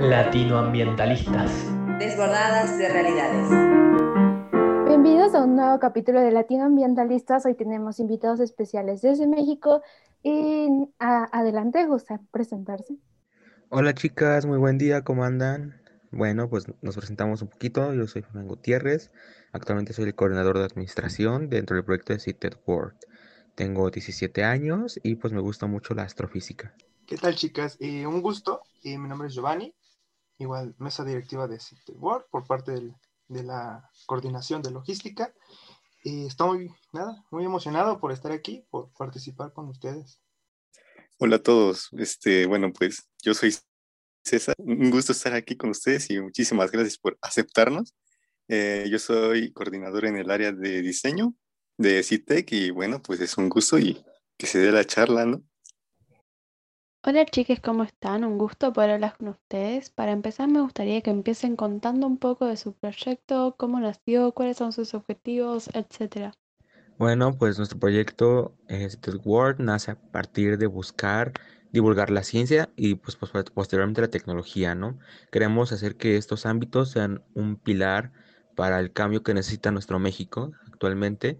Latinoambientalistas. Desbordadas de realidades. Bienvenidos a un nuevo capítulo de Latinoambientalistas. Hoy tenemos invitados especiales desde México y adelante, gusta presentarse. Hola chicas, muy buen día, ¿cómo andan? Bueno, pues nos presentamos un poquito. Yo soy Fernando Gutiérrez. Actualmente soy el coordinador de administración dentro del proyecto de Cited World. Tengo 17 años y pues me gusta mucho la astrofísica. ¿Qué tal chicas? Eh, un gusto. Eh, mi nombre es Giovanni. Igual mesa directiva de Cited World por parte de la coordinación de logística. Y estoy nada, muy emocionado por estar aquí, por participar con ustedes. Hola a todos. Este, bueno, pues yo soy César, un gusto estar aquí con ustedes y muchísimas gracias por aceptarnos. Eh, yo soy coordinador en el área de diseño de CITEC y bueno, pues es un gusto y que se dé la charla, ¿no? Hola chicas, ¿cómo están? Un gusto poder hablar con ustedes. Para empezar me gustaría que empiecen contando un poco de su proyecto, cómo nació, cuáles son sus objetivos, etcétera. Bueno, pues nuestro proyecto CITEC World nace a partir de buscar divulgar la ciencia y pues, posteriormente la tecnología, ¿no? Queremos hacer que estos ámbitos sean un pilar para el cambio que necesita nuestro México actualmente,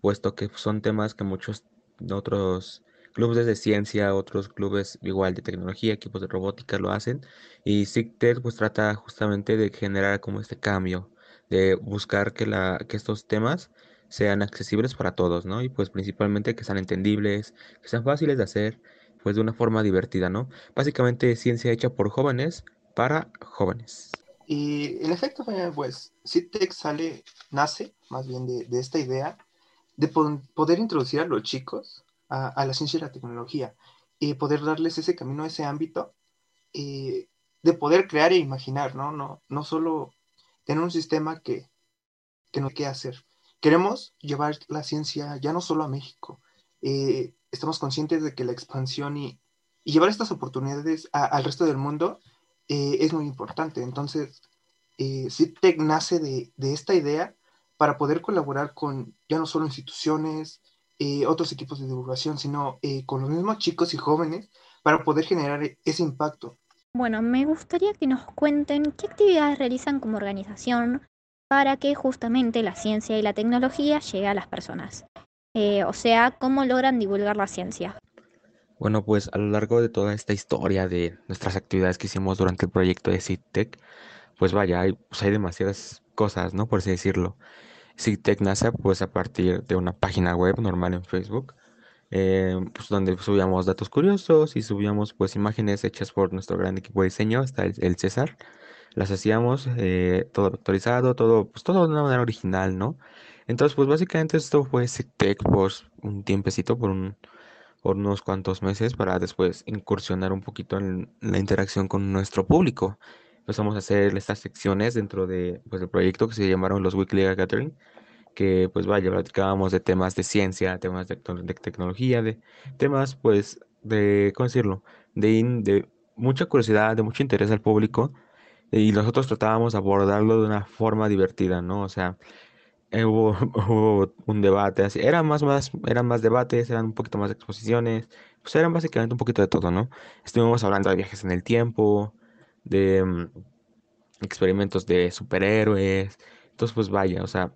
puesto que son temas que muchos otros clubes de ciencia, otros clubes igual de tecnología, equipos de robótica lo hacen y SIGTED pues trata justamente de generar como este cambio, de buscar que, la, que estos temas sean accesibles para todos, ¿no? Y pues principalmente que sean entendibles, que sean fáciles de hacer pues de una forma divertida, ¿no? Básicamente ciencia hecha por jóvenes para jóvenes. Y en efecto, pues CITEC sale, nace más bien de, esta idea de poder introducir a los chicos a, la ciencia y la tecnología y poder darles ese camino, ese ámbito y de poder crear e imaginar, ¿no? No, no solo tener un sistema que, que no hay que hacer. Queremos llevar la ciencia ya no solo a México, eh, estamos conscientes de que la expansión y, llevar estas oportunidades al resto del mundo eh, es muy importante. Entonces, eh, CITEC nace de, esta idea para poder colaborar con ya no solo instituciones, eh, otros equipos de divulgación, sino con los mismos chicos y jóvenes para poder generar ese impacto. Bueno, me gustaría que nos cuenten qué actividades realizan como organización para que justamente la ciencia y la tecnología llegue a las personas. Eh, o sea, cómo logran divulgar la ciencia. Bueno, pues a lo largo de toda esta historia de nuestras actividades que hicimos durante el proyecto de CITEC, pues vaya, hay, pues hay demasiadas cosas, ¿no? Por así decirlo. CITEC nace pues a partir de una página web normal en Facebook, eh, pues donde subíamos datos curiosos y subíamos pues imágenes hechas por nuestro gran equipo de diseño, hasta el, César. Las hacíamos eh, todo actualizado, todo, pues todo de una manera original, ¿no? Entonces, pues básicamente esto fue SIGTEC por un tiempecito, por unos cuantos meses, para después incursionar un poquito en la interacción con nuestro público. Empezamos a hacer estas secciones dentro de, pues, del proyecto que se llamaron los Weekly Gathering, que pues vaya, platicábamos de temas de ciencia, temas de, tecnología, de temas pues de, ¿cómo decirlo? De, de mucha curiosidad, de mucho interés al público y nosotros tratábamos de abordarlo de una forma divertida, ¿no? O sea, eh, hubo, un debate, así, eran más, más, eran más debates, eran un poquito más exposiciones, pues eran básicamente un poquito de todo, ¿no? Estuvimos hablando de viajes en el tiempo, de mm, experimentos de superhéroes, entonces pues vaya, o sea,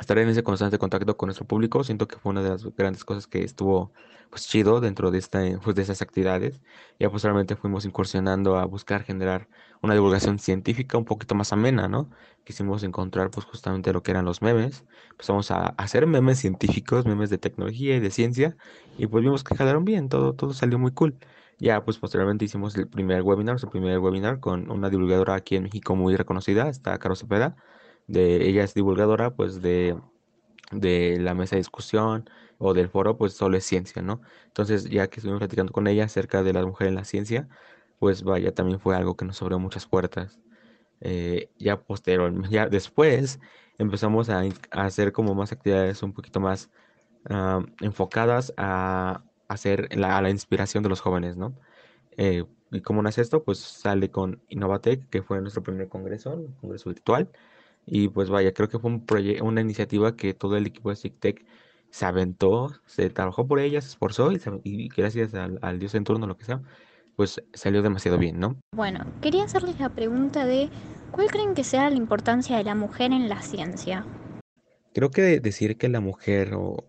estar en ese constante contacto con nuestro público, siento que fue una de las grandes cosas que estuvo pues chido dentro de esta pues, de esas actividades. Ya posteriormente fuimos incursionando a buscar generar una divulgación científica un poquito más amena, ¿no? Quisimos encontrar pues justamente lo que eran los memes. Empezamos a hacer memes científicos, memes de tecnología y de ciencia y pues vimos que jalaron bien, todo todo salió muy cool. Ya pues posteriormente hicimos el primer webinar, el primer webinar con una divulgadora aquí en México muy reconocida, está Caro Cepeda de ella es divulgadora pues de, de la mesa de discusión o del foro pues solo es ciencia, ¿no? Entonces ya que estuvimos platicando con ella acerca de la mujer en la ciencia, pues vaya, también fue algo que nos abrió muchas puertas. Eh, ya posterior, ya después empezamos a, hacer como más actividades un poquito más ah, enfocadas a hacer la, a la inspiración de los jóvenes, ¿no? Eh, ¿Y cómo nace esto? Pues sale con Innovatec, que fue nuestro primer congreso, un congreso virtual, y pues vaya, creo que fue un una iniciativa que todo el equipo de SIGTEC se aventó, se trabajó por ella, se esforzó y, gracias al, Dios en turno, lo que sea, pues salió demasiado bien, ¿no? Bueno, quería hacerles la pregunta de ¿cuál creen que sea la importancia de la mujer en la ciencia? Creo que decir que la mujer o,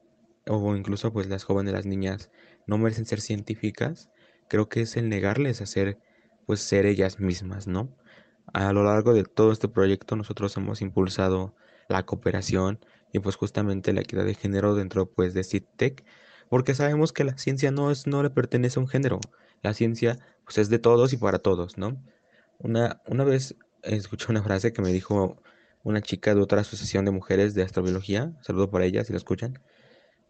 o incluso pues las jóvenes, las niñas, no merecen ser científicas, creo que es el negarles a ser, pues ser ellas mismas, ¿no? A lo largo de todo este proyecto nosotros hemos impulsado la cooperación y pues justamente la equidad de género dentro pues de CITEC, porque sabemos que la ciencia no es no le pertenece a un género, la ciencia pues es de todos y para todos, ¿no? Una, una vez escuché una frase que me dijo una chica de otra asociación de mujeres de astrobiología, saludo para ella si lo escuchan,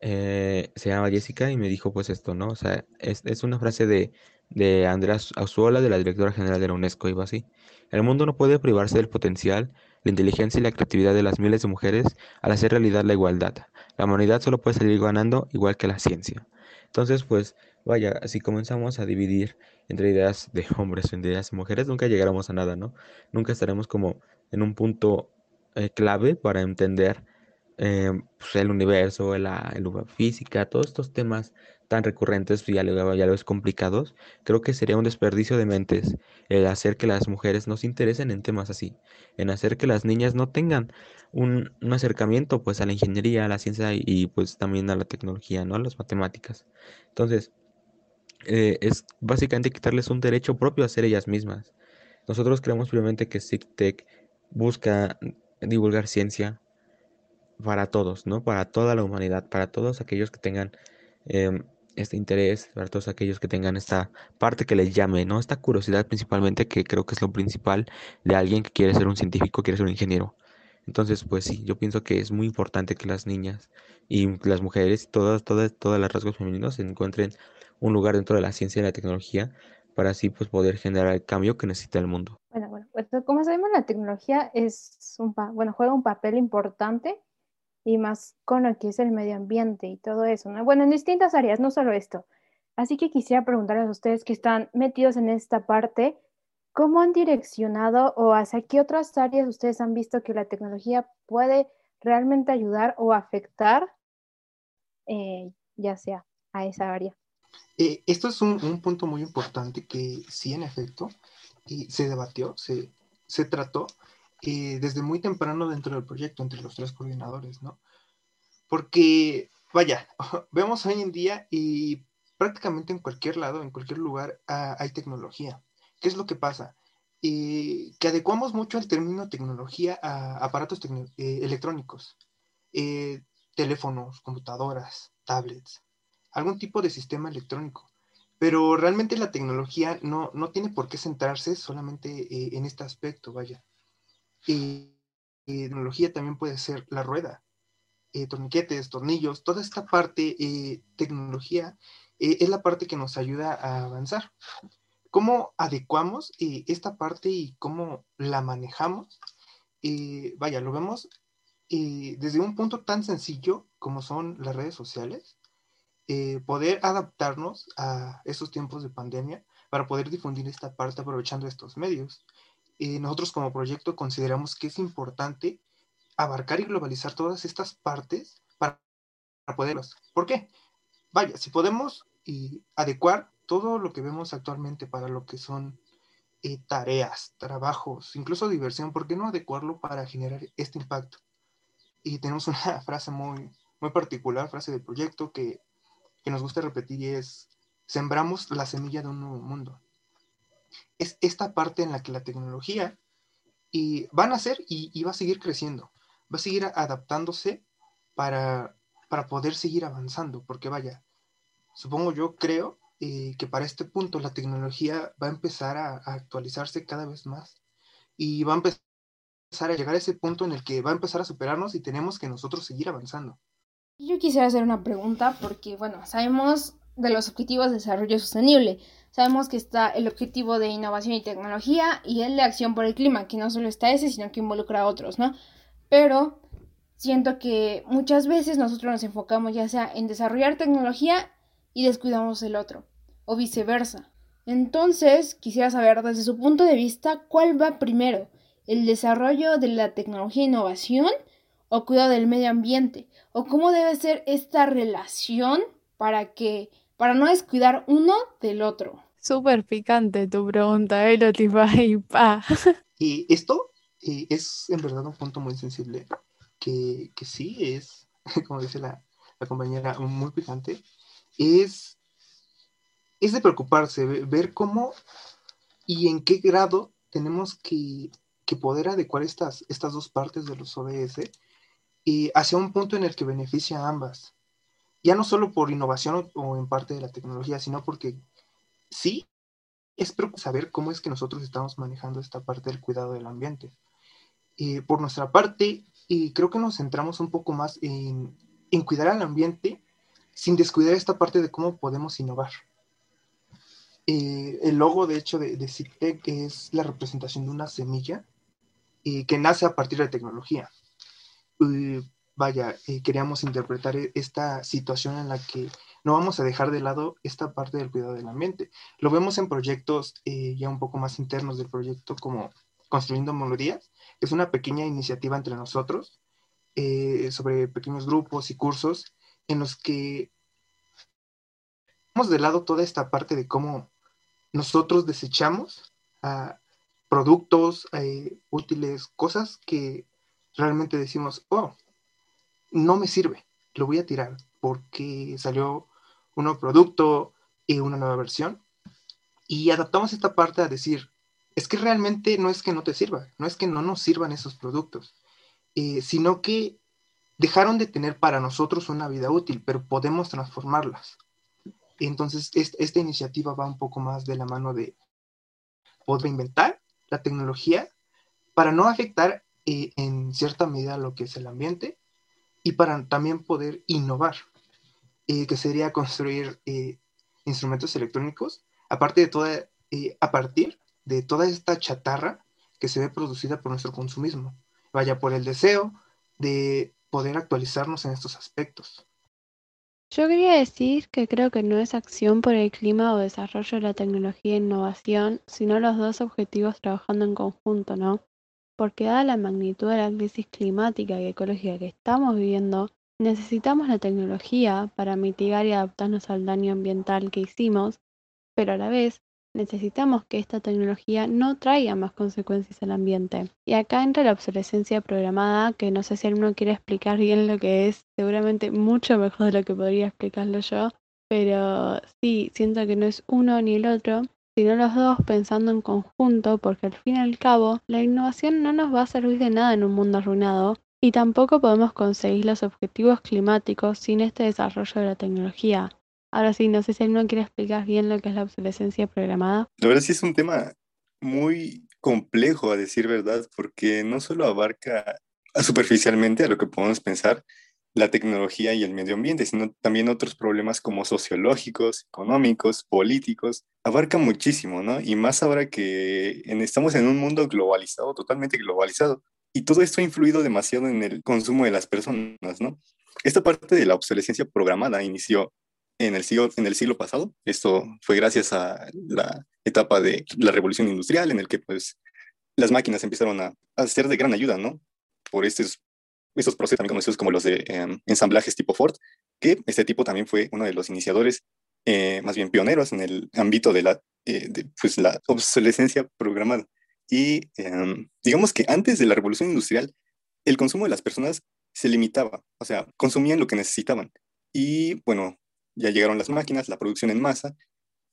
eh, se llama Jessica y me dijo pues esto, ¿no? O sea, es, es una frase de, de Andrea Azuola, de la directora general de la UNESCO, va así. El mundo no puede privarse del potencial, la inteligencia y la creatividad de las miles de mujeres al hacer realidad la igualdad. La humanidad solo puede salir ganando igual que la ciencia. Entonces, pues, vaya, si comenzamos a dividir entre ideas de hombres o ideas de mujeres, nunca llegaremos a nada, ¿no? Nunca estaremos como en un punto eh, clave para entender eh, pues, el universo, la, la física, todos estos temas tan recurrentes y ya, ya los complicados, creo que sería un desperdicio de mentes el hacer que las mujeres no se interesen en temas así, en hacer que las niñas no tengan un, acercamiento pues a la ingeniería, a la ciencia y, pues también a la tecnología, ¿no? A las matemáticas. Entonces, eh, es básicamente quitarles un derecho propio a ser ellas mismas. Nosotros creemos firmemente que SIGTEC busca divulgar ciencia para todos, ¿no? Para toda la humanidad, para todos aquellos que tengan em, este interés, para todos aquellos que tengan esta parte que les llame, ¿no? Esta curiosidad principalmente, que creo que es lo principal de alguien que quiere ser un científico, quiere ser un ingeniero. Entonces, pues sí, yo pienso que es muy importante que las niñas y las mujeres, todas, todas, todas las rasgos femeninos encuentren un lugar dentro de la ciencia y la tecnología para así pues poder generar el cambio que necesita el mundo. Bueno, bueno, pues, como sabemos la tecnología es un bueno, juega un papel importante y más con lo que es el medio ambiente y todo eso, ¿no? Bueno, en distintas áreas, no solo esto. Así que quisiera preguntarles a ustedes que están metidos en esta parte, ¿cómo han direccionado o hacia qué otras áreas ustedes han visto que la tecnología puede realmente ayudar o afectar, eh, ya sea a esa área? Eh, esto es un, un, punto muy importante que sí, en efecto, y se debatió, se, se trató, eh, desde muy temprano dentro del proyecto, entre los tres coordinadores, ¿no? Porque, vaya, vemos hoy en día y prácticamente en cualquier lado, en cualquier lugar, ah, hay tecnología. ¿Qué es lo que pasa? Eh, que adecuamos mucho el término tecnología a aparatos eh, electrónicos, teléfonos, computadoras, tablets, algún tipo de sistema electrónico. Pero realmente la tecnología no, no tiene por qué centrarse solamente en este aspecto, vaya. Y, tecnología también puede ser la rueda, eh, torniquetes, tornillos, toda esta parte, eh, tecnología, eh, es la parte que nos ayuda a avanzar. ¿Cómo adecuamos esta parte y cómo la manejamos? vaya, lo vemos desde un punto tan sencillo como son las redes sociales, poder adaptarnos a esos tiempos de pandemia para poder difundir esta parte aprovechando estos medios. Eh, nosotros como proyecto consideramos que es importante abarcar y globalizar todas estas partes para, poderlas. ¿Por qué? Vaya, si podemos adecuar todo lo que vemos actualmente para lo que son eh, tareas, trabajos, incluso diversión, ¿por qué no adecuarlo para generar este impacto? Y tenemos una frase muy, muy particular, frase del proyecto que, que nos gusta repetir es, sembramos la semilla de un nuevo mundo es esta parte en la que la tecnología y va a nacer y, va a seguir creciendo, va a seguir adaptándose para, para poder seguir avanzando, porque vaya, supongo yo creo eh, que para este punto la tecnología va a empezar a, actualizarse cada vez más y va a empezar a llegar a ese punto en el que va a empezar a superarnos y tenemos que nosotros seguir avanzando. Yo quisiera hacer una pregunta porque, bueno, sabemos de los objetivos de desarrollo sostenible, Sabemos que está el objetivo de innovación y tecnología y el de acción por el clima, que no solo está ese, sino que involucra a otros, ¿no? Pero siento que muchas veces nosotros nos enfocamos ya sea en desarrollar tecnología y descuidamos el otro, o viceversa. Entonces, quisiera saber desde su punto de vista cuál va primero, el desarrollo de la tecnología e innovación o cuidado del medio ambiente, o cómo debe ser esta relación para que para no descuidar uno del otro. Súper picante tu pregunta, ¿eh? Ahí, pa. Y esto eh, es en verdad un punto muy sensible, que, que sí es, como dice la, la compañera, muy picante, es, es de preocuparse, ve- ver cómo y en qué grado tenemos que, que poder adecuar estas, estas dos partes de los ODS eh, hacia un punto en el que beneficia a ambas. Ya no solo por innovación o, en parte de la tecnología, sino porque sí es saber cómo es que nosotros estamos manejando esta parte del cuidado del ambiente. Por nuestra parte, eh, creo que nos centramos un poco más en, en cuidar al ambiente sin descuidar esta parte de cómo podemos innovar. El logo, de hecho, de, de CITEC es la representación de una semilla eh, que nace a partir de tecnología. Vaya, eh, queríamos interpretar e- esta situación en la que no vamos a dejar de lado esta parte del cuidado del ambiente. Lo vemos en proyectos eh, ya un poco más internos del proyecto como Construyendo Melodías, que es una pequeña iniciativa entre nosotros eh, sobre pequeños grupos y cursos en los que dejamos de lado toda esta parte de cómo nosotros desechamos productos útiles, cosas que realmente decimos, oh, no me sirve, lo voy a tirar porque salió un nuevo producto y una nueva versión. Y adaptamos esta parte a decir, es que realmente no es que no te sirva, no es que no nos sirvan esos productos, eh, sino que dejaron de tener para nosotros una vida útil, pero podemos transformarlas. Entonces, est- esta iniciativa va un poco más de la mano de poder inventar la tecnología para no afectar eh, en cierta medida lo que es el ambiente y para también poder innovar, eh, que sería construir eh, instrumentos electrónicos, aparte de toda, eh, a partir de toda esta chatarra que se ve producida por nuestro consumismo, vaya por el deseo de poder actualizarnos en estos aspectos. Yo quería decir que creo que no es acción por el clima o desarrollo de la tecnología e innovación, sino los dos objetivos trabajando en conjunto, ¿no? Porque dada la magnitud de la crisis climática y ecológica que estamos viviendo, necesitamos la tecnología para mitigar y adaptarnos al daño ambiental que hicimos, pero a la vez necesitamos que esta tecnología no traiga más consecuencias al ambiente. Y acá entra la obsolescencia programada, que no sé si alguno quiere explicar bien lo que es, seguramente mucho mejor de lo que podría explicarlo yo, pero sí, siento que no es uno ni el otro, sino los dos pensando en conjunto, porque al fin y al cabo, la innovación no nos va a servir de nada en un mundo arruinado, y tampoco podemos conseguir los objetivos climáticos sin este desarrollo de la tecnología. Ahora sí, no sé si alguno quiere explicar bien lo que es la obsolescencia programada. La verdad sí es un tema muy complejo, a decir verdad, porque no solo abarca superficialmente a lo que podemos pensar la tecnología y el medio ambiente, sino también otros problemas como sociológicos, económicos, políticos. Abarca muchísimo, ¿no? Y más ahora que estamos en un mundo globalizado, totalmente globalizado. Y todo esto ha influido demasiado en el consumo de las personas, ¿no? Esta parte de la obsolescencia programada inició en el siglo, en el siglo pasado. Esto fue gracias a la etapa de la revolución industrial, en el que pues las máquinas empezaron a, a ser de gran ayuda, ¿no? Por estos, estos procesos también conocidos como los de eh, ensamblajes tipo Ford, que este tipo también fue uno de los iniciadores, eh, más bien pioneros en el ámbito de la, eh, pues, la obsolescencia programada. Y eh, digamos que antes de la revolución industrial, el consumo de las personas se limitaba, o sea, consumían lo que necesitaban. Y bueno, ya llegaron las máquinas, la producción en masa.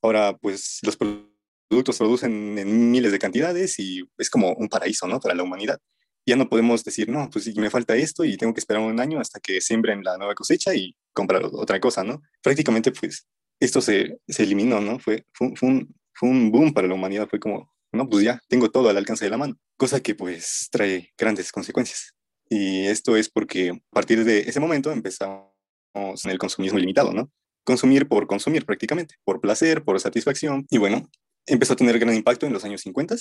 Ahora, pues los productos producen en miles de cantidades y es como un paraíso, ¿no? Para la humanidad. Ya no podemos decir, no, pues me falta esto y tengo que esperar un año hasta que siembren la nueva cosecha y comprar otra cosa, ¿no? Prácticamente, pues, esto se, se eliminó, ¿no? Fue, fue, fue, un, fue un boom para la humanidad. Fue como, no, pues ya tengo todo al alcance de la mano. Cosa que, pues, trae grandes consecuencias. Y esto es porque a partir de ese momento empezamos en el consumismo ilimitado, ¿no? Consumir por consumir prácticamente, por placer, por satisfacción. Y bueno, empezó a tener gran impacto en los años 50,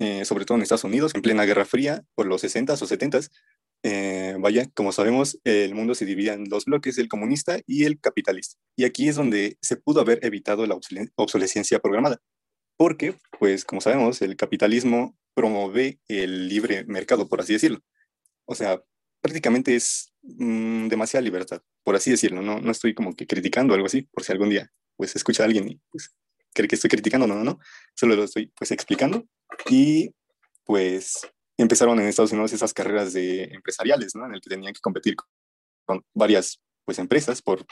eh, sobre todo en Estados Unidos, en plena Guerra Fría, por los 60s o 70s. Eh, vaya, como sabemos, el mundo se dividía en dos bloques, el comunista y el capitalista. Y aquí es donde se pudo haber evitado la obsolescencia programada. Porque, pues, como sabemos, el capitalismo promueve el libre mercado, por así decirlo. O sea, prácticamente es mmm, demasiada libertad, por así decirlo. No, no estoy como que criticando algo así, por si algún día pues escucha a alguien y pues cree que estoy criticando, no, no, no, solo lo estoy pues explicando. Y pues empezaron en Estados Unidos esas carreras de empresariales, ¿no? En el que tenían que competir con varias pues empresas por,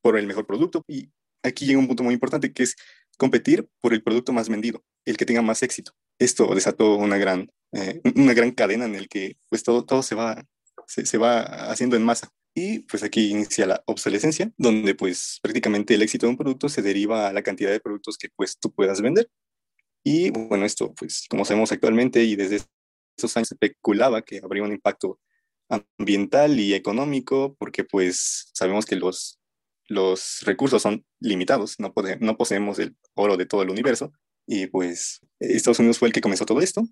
por el mejor producto. Y aquí llega un punto muy importante que es competir por el producto más vendido, el que tenga más éxito. Esto desató una gran, eh, una gran cadena en el que pues todo, todo se, va, se, se va haciendo en masa. Y pues aquí inicia la obsolescencia, donde pues prácticamente el éxito de un producto se deriva a la cantidad de productos que pues tú puedas vender. Y bueno, esto pues como sabemos actualmente y desde esos años especulaba que habría un impacto ambiental y económico porque pues sabemos que los, los recursos son limitados, no, no poseemos el oro de todo el universo y pues Estados Unidos fue el que comenzó todo esto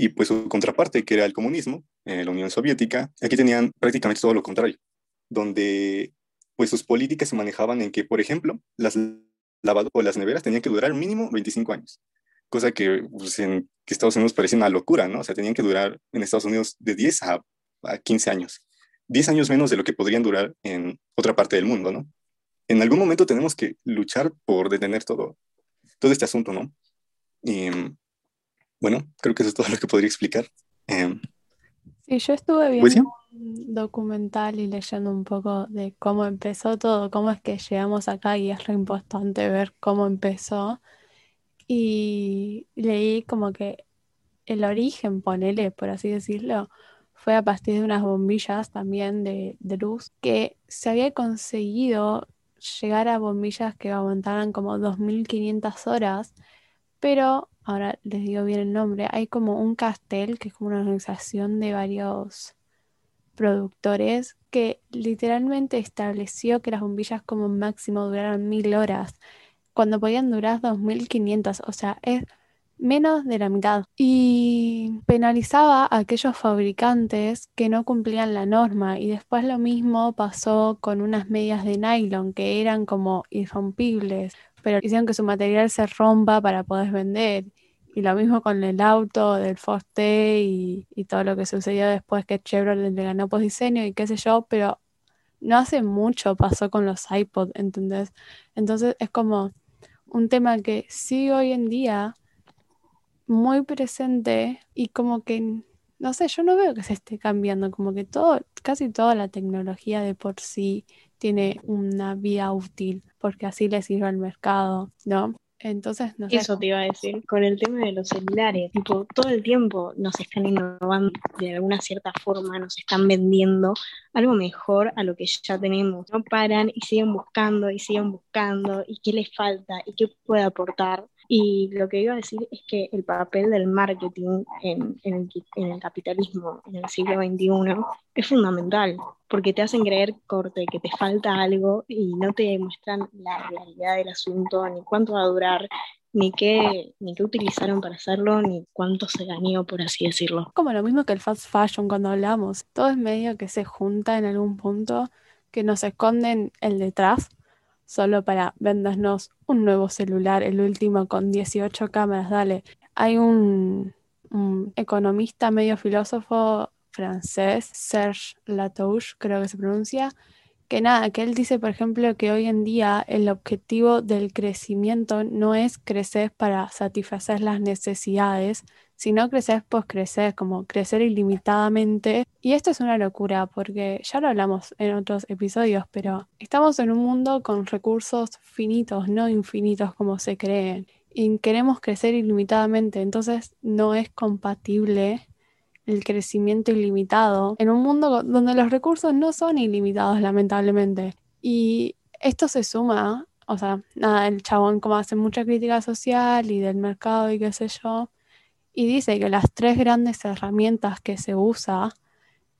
y pues su contraparte que era el comunismo, eh, la Unión Soviética, aquí tenían prácticamente todo lo contrario, donde pues sus políticas se manejaban en que, por ejemplo, las lavadoras o las neveras tenían que durar mínimo 25 años, cosa que pues, en que Estados Unidos parecía una locura, ¿no? O sea, tenían que durar en Estados Unidos de 10 a, a 15 años, 10 años menos de lo que podrían durar en otra parte del mundo, ¿no? En algún momento tenemos que luchar por detener todo, todo este asunto, ¿no? Y bueno, creo que eso es todo lo que podría explicar. Eh, sí, yo estuve viendo un documental y leyendo un poco de cómo empezó todo, cómo es que llegamos acá y es lo importante ver cómo empezó. Y leí como que el origen, ponele, por así decirlo, fue a partir de unas bombillas también de, de luz que se había conseguido llegar a bombillas que aguantaran como 2500 horas, pero ahora les digo bien el nombre, hay como un castel que es como una organización de varios productores que literalmente estableció que las bombillas como máximo duraran mil horas, cuando podían durar 2500, o sea, es menos de la mitad. Y penalizaba a aquellos fabricantes que no cumplían la norma. Y después lo mismo pasó con unas medias de nylon que eran como irrompibles, pero hicieron que su material se rompa para poder vender. Y lo mismo con el auto del Forte y, y todo lo que sucedió después que Chevrolet le ganó por diseño y qué sé yo, pero no hace mucho pasó con los iPod, ¿entendés? Entonces es como un tema que sí hoy en día muy presente y como que, no sé, yo no veo que se esté cambiando, como que todo, casi toda la tecnología de por sí tiene una vía útil, porque así le sirve al mercado, ¿no? Entonces, no sé. Eso te iba a decir, con el tema de los celulares, tipo, todo el tiempo nos están innovando de alguna cierta forma, nos están vendiendo algo mejor a lo que ya tenemos. No paran y siguen buscando y siguen buscando y qué les falta y qué puede aportar. Y lo que iba a decir es que el papel del marketing en, el, en, el, capitalismo en el siglo XXI es fundamental, porque te hacen creer, corte, que te falta algo y no te muestran la realidad del asunto, ni cuánto va a durar, ni qué, ni qué utilizaron para hacerlo, ni cuánto se ganó, por así decirlo. Como lo mismo que el fast fashion cuando hablamos, todo es medio que se junta en algún punto, que nos esconden el detrás solo para vendernos un nuevo celular, el último con 18 cámaras, dale. Hay un, economista medio filósofo francés, Serge Latouche, creo que se pronuncia, que nada, que él dice, por ejemplo, que hoy en día el objetivo del crecimiento no es crecer para satisfacer las necesidades, si no creces, pues creces, como crecer ilimitadamente. Y esto es una locura porque ya lo hablamos en otros episodios, pero estamos en un mundo con recursos finitos, no infinitos como se creen. Y queremos crecer ilimitadamente, entonces no es compatible el crecimiento ilimitado en un mundo donde los recursos no son ilimitados, lamentablemente. Y esto se suma, o sea, nada, el chabón como hace mucha crítica social y del mercado y qué sé yo, y dice que las tres grandes herramientas que se usa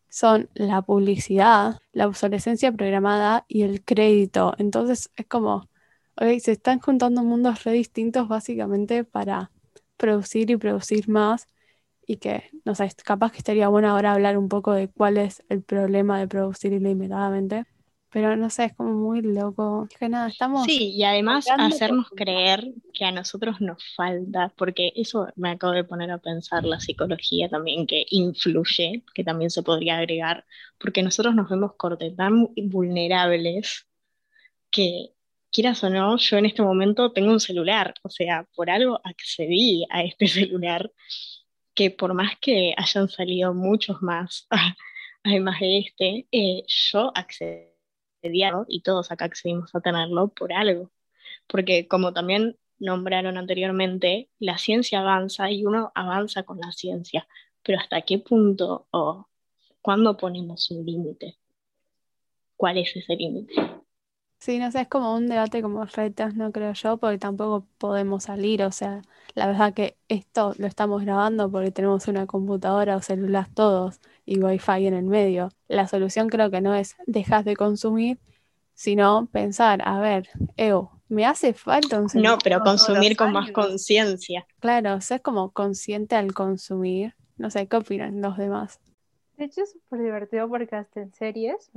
son la publicidad, la obsolescencia programada y el crédito. Entonces es como, okay, se están juntando mundos re distintos básicamente para producir y producir más y que, no sé, capaz que estaría bueno ahora hablar un poco de cuál es el problema de producir ilimitadamente. Pero no sé, es como muy loco. que nada, estamos. Sí, y además hacernos creer que a nosotros nos falta, porque eso me acabo de poner a pensar la psicología también, que influye, que también se podría agregar, porque nosotros nos vemos corte tan vulnerables que quieras o no, yo en este momento tengo un celular, o sea, por algo accedí a este celular, que por más que hayan salido muchos más, además de este, eh, yo accedí y todos acá accedimos a tenerlo por algo. Porque como también nombraron anteriormente, la ciencia avanza y uno avanza con la ciencia, pero ¿hasta qué punto o cuándo ponemos un límite? ¿Cuál es ese límite? Sí, no sé, es como un debate como retas, no creo yo, porque tampoco podemos salir, o sea, la verdad que esto lo estamos grabando porque tenemos una computadora o celular todos y wifi en el medio. La solución creo que no es dejar de consumir, sino pensar, a ver, Eo, ¿me hace falta un celular? No, pero consumir con más conciencia. Claro, o sea, es como consciente al consumir. No sé, ¿qué opinan los demás? De hecho, es súper divertido porque hasta en series,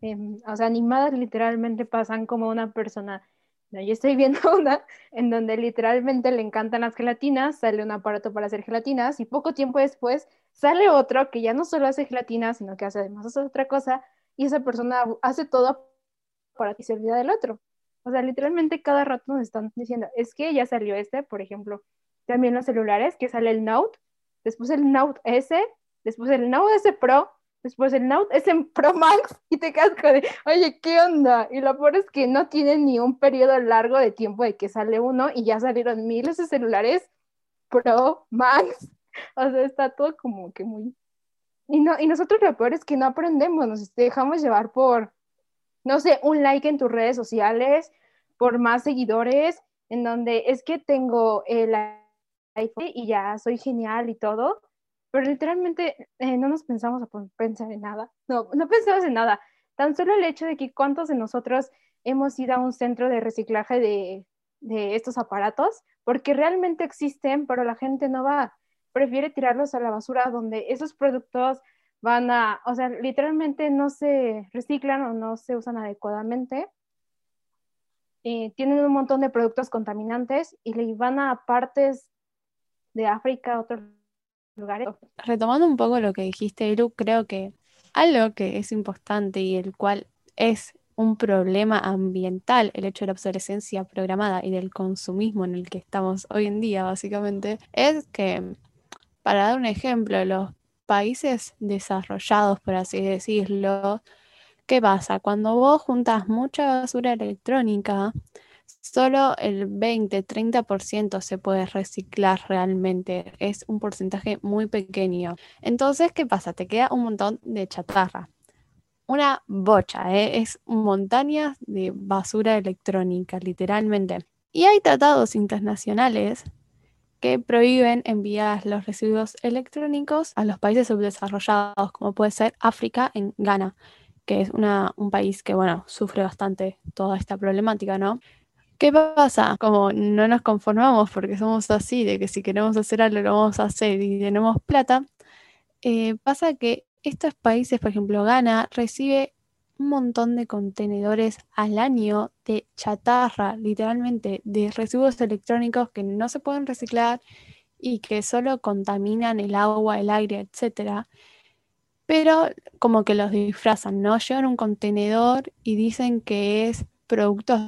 Em, o sea, animadas literalmente pasan como una persona. yo estoy viendo una en donde literalmente le encantan las gelatinas, sale un aparato para hacer gelatinas y poco tiempo después sale otro que ya no solo hace gelatinas, sino que hace además otra cosa y esa persona hace todo para que se olvida del otro. O sea, literalmente cada rato nos están diciendo, es que ya salió este, por ejemplo, también los celulares, que sale el Note, después el Note S, después el Note S Pro, Después el Note es en Pro Max y te quedas con oye, ¿qué onda? Y lo peor es que no tiene ni un periodo largo de tiempo de que sale uno y ya salieron miles de celulares Pro Max. O sea, está todo como que muy... Y, no, y nosotros lo peor es que no aprendemos, nos dejamos llevar por, no sé, un like en tus redes sociales, por más seguidores, en donde es que tengo el iPhone y ya soy genial y todo, pero literalmente eh, no nos pensamos a pensar en nada, no, no pensamos en nada, tan solo el hecho de que cuántos de nosotros hemos ido a un centro de reciclaje de, de estos aparatos, porque realmente existen, pero la gente no va, prefiere tirarlos a la basura donde esos productos van a, o sea, literalmente no se reciclan o no se usan adecuadamente. Eh, tienen un montón de productos contaminantes y le van a partes de África, otros Retomando un poco lo que dijiste, Eru, creo que algo que es importante y el cual es un problema ambiental, el hecho de la obsolescencia programada y del consumismo en el que estamos hoy en día, básicamente, es que, para dar un ejemplo, los países desarrollados, por así decirlo, ¿qué pasa? Cuando vos juntas mucha basura electrónica, solo el 20-30% se puede reciclar realmente. Es un porcentaje muy pequeño. Entonces, ¿qué pasa? Te queda un montón de chatarra. Una bocha, ¿eh? es montañas de basura electrónica, literalmente. Y hay tratados internacionales que prohíben enviar los residuos electrónicos a los países subdesarrollados, como puede ser África en Ghana, que es un país que, bueno, sufre bastante toda esta problemática, ¿no? ¿Qué pasa? Como no nos conformamos porque somos así, de que si queremos hacer algo lo vamos a hacer y tenemos plata, eh, pasa que estos países, por ejemplo, Ghana, recibe un montón de contenedores al año de chatarra, literalmente, de residuos electrónicos que no se pueden reciclar y que solo contaminan el agua, el aire, etc. Pero como que los disfrazan, ¿no? Llevan un contenedor y dicen que es productos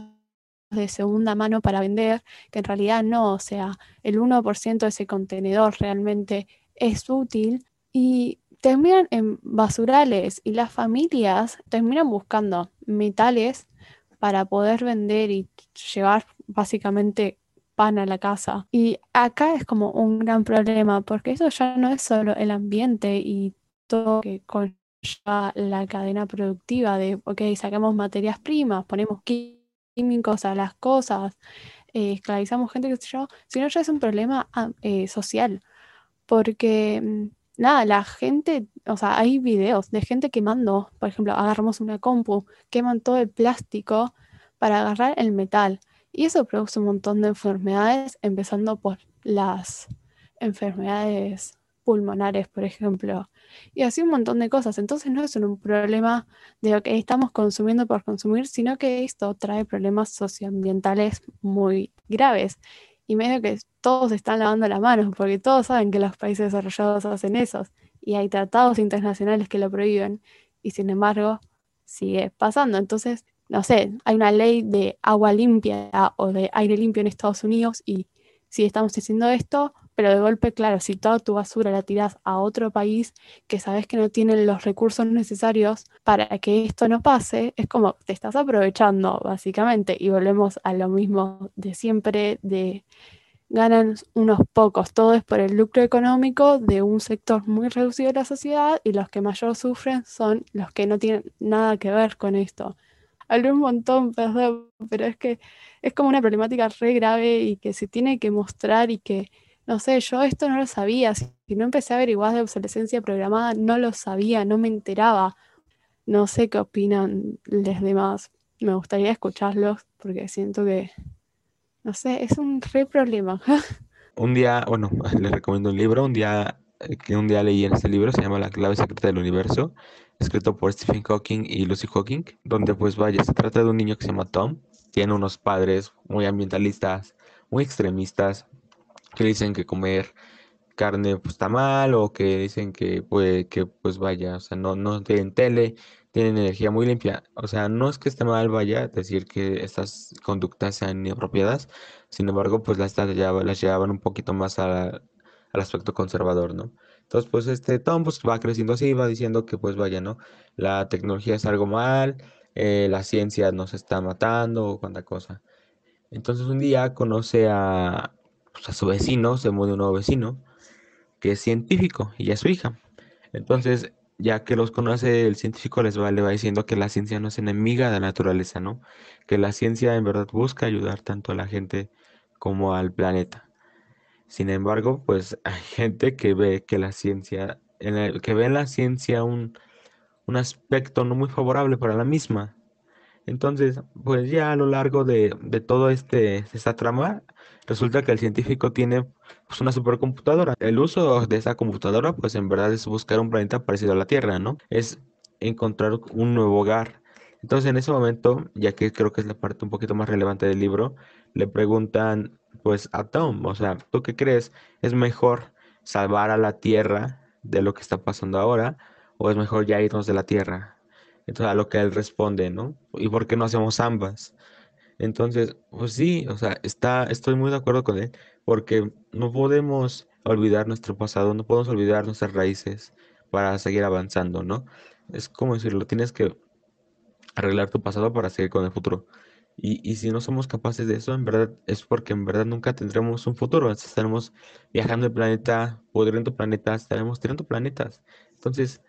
de segunda mano para vender, que en realidad no, o sea, el 1% de ese contenedor realmente es útil y terminan en basurales y las familias terminan buscando metales para poder vender y llevar básicamente pan a la casa. Y acá es como un gran problema porque eso ya no es solo el ambiente y todo que conlleva la cadena productiva de, ok, sacamos materias primas, ponemos químicos a las cosas, eh, esclavizamos gente, que sé yo, sino ya es un problema ah, eh, social. Porque, mm, nada, la gente, o sea, hay videos de gente quemando, por ejemplo, agarramos una compu, queman todo el plástico para agarrar el metal. Y eso produce un montón de enfermedades, empezando por las enfermedades pulmonares, por ejemplo, y así un montón de cosas. Entonces no es un problema de lo que estamos consumiendo por consumir, sino que esto trae problemas socioambientales muy graves. Y medio que todos están lavando las manos, porque todos saben que los países desarrollados hacen eso. Y hay tratados internacionales que lo prohíben. Y sin embargo, sigue pasando. Entonces, no sé, hay una ley de agua limpia o de aire limpio en Estados Unidos y si estamos haciendo esto, pero de golpe, claro, si toda tu basura la tiras a otro país que sabes que no tienen los recursos necesarios para que esto no pase, es como te estás aprovechando, básicamente, y volvemos a lo mismo de siempre, de ganan unos pocos, todo es por el lucro económico de un sector muy reducido de la sociedad y los que mayor sufren son los que no tienen nada que ver con esto. Hablé un montón, perdón, pero es que es como una problemática re grave y que se tiene que mostrar y que, no sé, yo esto no lo sabía, si no empecé a averiguar de obsolescencia programada, no lo sabía, no me enteraba. No sé qué opinan los demás. Me gustaría escucharlos porque siento que, no sé, es un re problema. un día, bueno, les recomiendo un libro, un día eh, que un día leí en este libro, se llama La clave secreta del universo, escrito por Stephen Hawking y Lucy Hawking, donde pues vaya, se trata de un niño que se llama Tom, tiene unos padres muy ambientalistas, muy extremistas, que dicen que comer carne pues está mal o que dicen que pues, que pues vaya, o sea, no, no tienen tele, tienen energía muy limpia. O sea, no es que esté mal, vaya, decir que estas conductas sean inapropiadas, sin embargo, pues las, llevaban, las llevaban un poquito más al aspecto conservador, ¿no? Entonces, pues este Tom pues, va creciendo así, va diciendo que pues vaya, ¿no? La tecnología es algo mal, eh, la ciencia nos está matando o cuánta cosa. Entonces un día conoce a, pues, a su vecino, se mueve un nuevo vecino, que es científico y a su hija. Entonces, ya que los conoce, el científico les va, le va diciendo que la ciencia no es enemiga de la naturaleza, ¿no? Que la ciencia en verdad busca ayudar tanto a la gente como al planeta. Sin embargo, pues hay gente que ve que la ciencia, en que ve en la ciencia un, un aspecto no muy favorable para la misma. Entonces, pues ya a lo largo de, de todo este, esta trama, resulta que el científico tiene pues, una supercomputadora. El uso de esa computadora, pues en verdad es buscar un planeta parecido a la Tierra, ¿no? Es encontrar un nuevo hogar. Entonces, en ese momento, ya que creo que es la parte un poquito más relevante del libro, le preguntan, pues, a Tom, o sea, ¿tú qué crees? ¿Es mejor salvar a la Tierra de lo que está pasando ahora? ¿O es mejor ya irnos de la Tierra? Entonces, a lo que él responde, ¿no? ¿Y por qué no hacemos ambas? Entonces, pues sí, o sea, está, estoy muy de acuerdo con él, porque no podemos olvidar nuestro pasado, no podemos olvidar nuestras raíces para seguir avanzando, ¿no? Es como decirlo, tienes que arreglar tu pasado para seguir con el futuro. Y, y si no somos capaces de eso, en verdad, es porque en verdad nunca tendremos un futuro. Estaremos viajando el planeta, pudriendo planetas, estaremos tirando planetas. Entonces,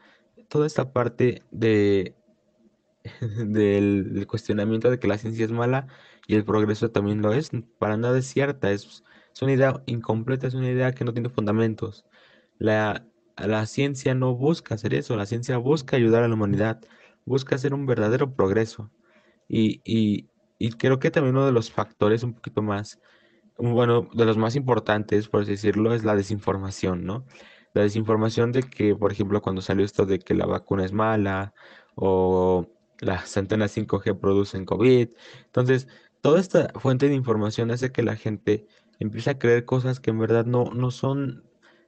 toda esta parte de del, cuestionamiento de que la ciencia es mala y el progreso también lo es, para nada es cierta, es, es una idea incompleta, es una idea que no tiene fundamentos. La, la ciencia no busca hacer eso, la ciencia busca ayudar a la humanidad, busca hacer un verdadero progreso. Y, y, y creo que también uno de los factores un poquito más, bueno, de los más importantes, por así decirlo, es la desinformación, ¿no? La desinformación de que, por ejemplo, cuando salió esto de que la vacuna es mala o las antenas 5G producen COVID. Entonces, toda esta fuente de información hace que la gente empiece a creer cosas que en verdad no, no son,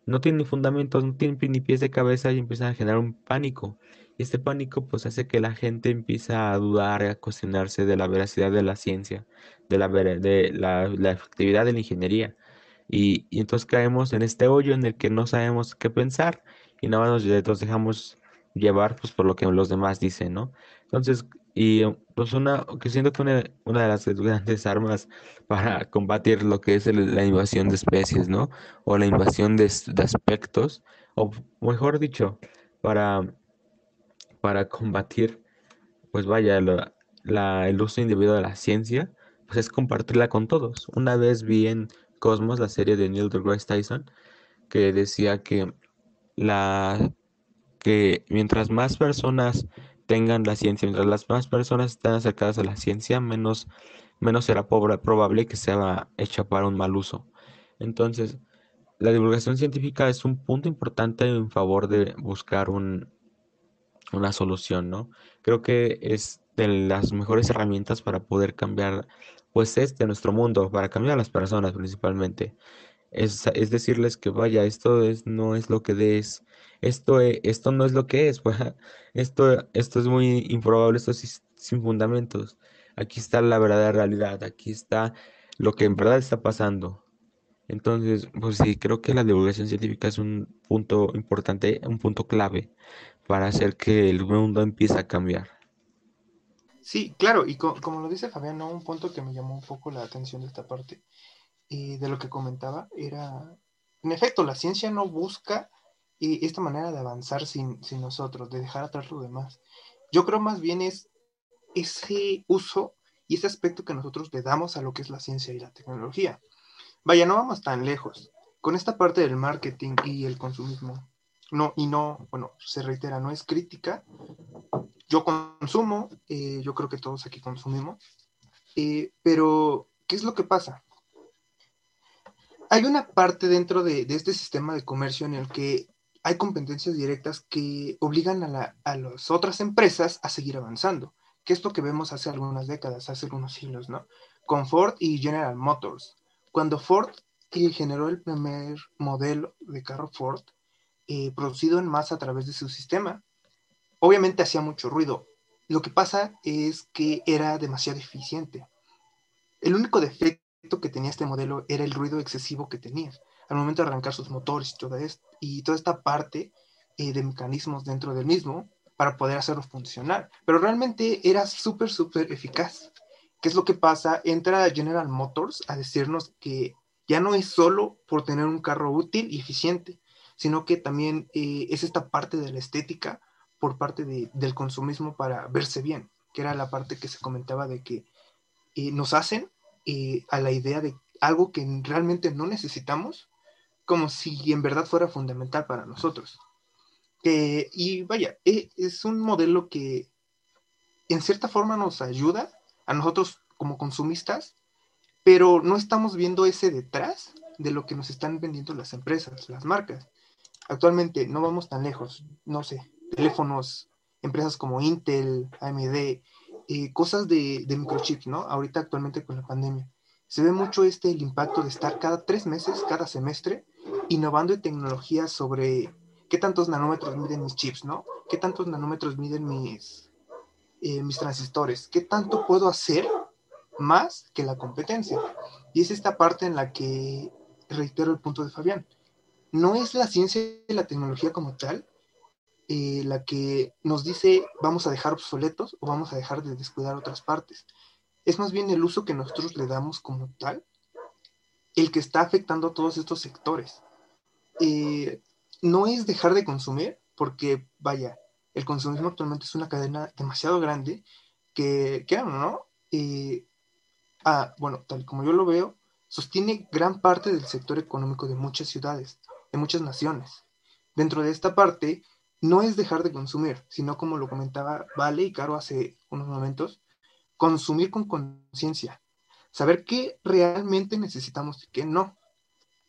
no tienen fundamentos, no tienen ni pies de cabeza y empiezan a generar un pánico. Y este pánico pues hace que la gente empiece a dudar, a cuestionarse de la veracidad de la ciencia, de la, de la, efectividad de la ingeniería. Y, entonces caemos en este hoyo en el que no sabemos qué pensar y nada más nos, dejamos llevar pues por lo que los demás dicen, ¿no? Entonces, y pues una, que siento que una, una de las grandes armas para combatir lo que es la invasión de especies, ¿no? O la invasión de, aspectos, o mejor dicho, para, para combatir, pues vaya, la, el uso individual de la ciencia, pues es compartirla con todos. Una vez vi en Cosmos la serie de Neil deGrasse Tyson que decía que la que mientras más personas tengan la ciencia, mientras las más personas estén acercadas a la ciencia, menos, menos será probable que sea hecha para un mal uso. Entonces, la divulgación científica es un punto importante en favor de buscar un, una solución, ¿no? Creo que es de las mejores herramientas para poder cambiar, pues, este nuestro mundo, para cambiar a las personas principalmente. es, es decirles que vaya, esto es, no es lo que es, esto, e- esto no es lo que es, esto, esto es muy improbable, esto es sin fundamentos. Aquí está la verdadera realidad, aquí está lo que en verdad está pasando. Entonces, pues sí, creo que la divulgación científica es un punto importante, un punto clave para hacer que el mundo empiece a cambiar. Sí, claro, y como lo dice Fabián, ¿no? un punto que me llamó un poco la atención de esta parte, y de lo que comentaba, era, en efecto, la ciencia no busca eh, esta manera de avanzar sin, sin nosotros, de dejar atrás lo demás. Yo creo más bien es ese uso y ese aspecto que nosotros le damos a lo que es la ciencia y la tecnología. Vaya, no vamos tan lejos. Con esta parte del marketing y el consumismo, no, y no, bueno, se reitera, no es crítica. Yo consumo, eh, yo creo que todos aquí consumimos, eh, pero ¿qué es lo que pasa? Hay una parte dentro de, este sistema de comercio en el que hay competencias directas que obligan a, a las otras empresas a seguir avanzando, que es lo que vemos hace algunas décadas, hace algunos siglos, ¿no? Con Ford y General Motors. Cuando Ford generó el primer modelo de carro Ford, eh, producido en masa a través de su sistema, obviamente hacía mucho ruido. Lo que pasa es que era demasiado eficiente. El único defecto que tenía este modelo era el ruido excesivo que tenía al momento de arrancar sus motores y toda, esta parte eh, de mecanismos dentro del mismo para poder hacerlo funcionar. Pero realmente era súper, súper eficaz. ¿Qué es lo que pasa? Entra General Motors a decirnos que ya no es solo por tener un carro útil y eficiente, sino que también eh, es esta parte de la estética por parte del consumismo para verse bien, que era la parte que se comentaba de que eh, nos hacen eh, a la idea de algo que realmente no necesitamos, como si en verdad fuera fundamental para nosotros. y vaya, es un modelo que en cierta forma nos ayuda a nosotros como consumistas, pero no estamos viendo ese detrás de lo que nos están vendiendo las empresas, las marcas. Actualmente no vamos tan lejos, no sé, teléfonos, empresas como Intel, AMD, eh, cosas de, de microchips, ¿no? Ahorita actualmente con la pandemia. Se ve mucho este el impacto de estar cada tres meses, cada semestre, innovando en tecnología sobre qué tantos nanómetros miden mis chips, ¿no? ¿Qué tantos nanómetros miden mis, eh, mis transistores, qué tanto puedo hacer más que la competencia. Y es esta parte en la que reitero el punto de Fabián. No es la ciencia y la tecnología como tal eh, la que nos dice vamos a dejar obsoletos o vamos a dejar de descuidar otras partes. Es más bien el uso que nosotros le damos como tal el que está afectando a todos estos sectores. Eh, no es dejar de consumir, porque vaya, el consumismo actualmente es una cadena demasiado grande que, que ¿no? Eh, ah, bueno, tal como yo lo veo, sostiene gran parte del sector económico de muchas ciudades, de muchas naciones. Dentro de esta parte, no es dejar de consumir, sino como lo comentaba Vale y Caro hace unos momentos, consumir con conciencia, saber qué realmente necesitamos y qué no.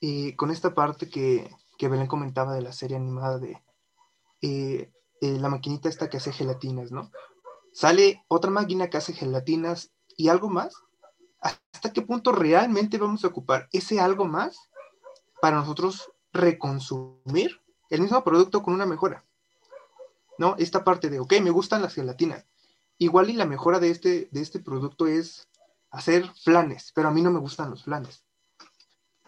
Eh, con esta parte que, que Belén comentaba de la serie animada de eh, eh, la maquinita esta que hace gelatinas, ¿no? Sale otra máquina que hace gelatinas y algo más. ¿Hasta qué punto realmente vamos a ocupar ese algo más para nosotros reconsumir el mismo producto con una mejora? ¿No? Esta parte de, ok, me gustan las gelatinas. Igual y la mejora de este, de este producto es hacer flanes, pero a mí no me gustan los flanes.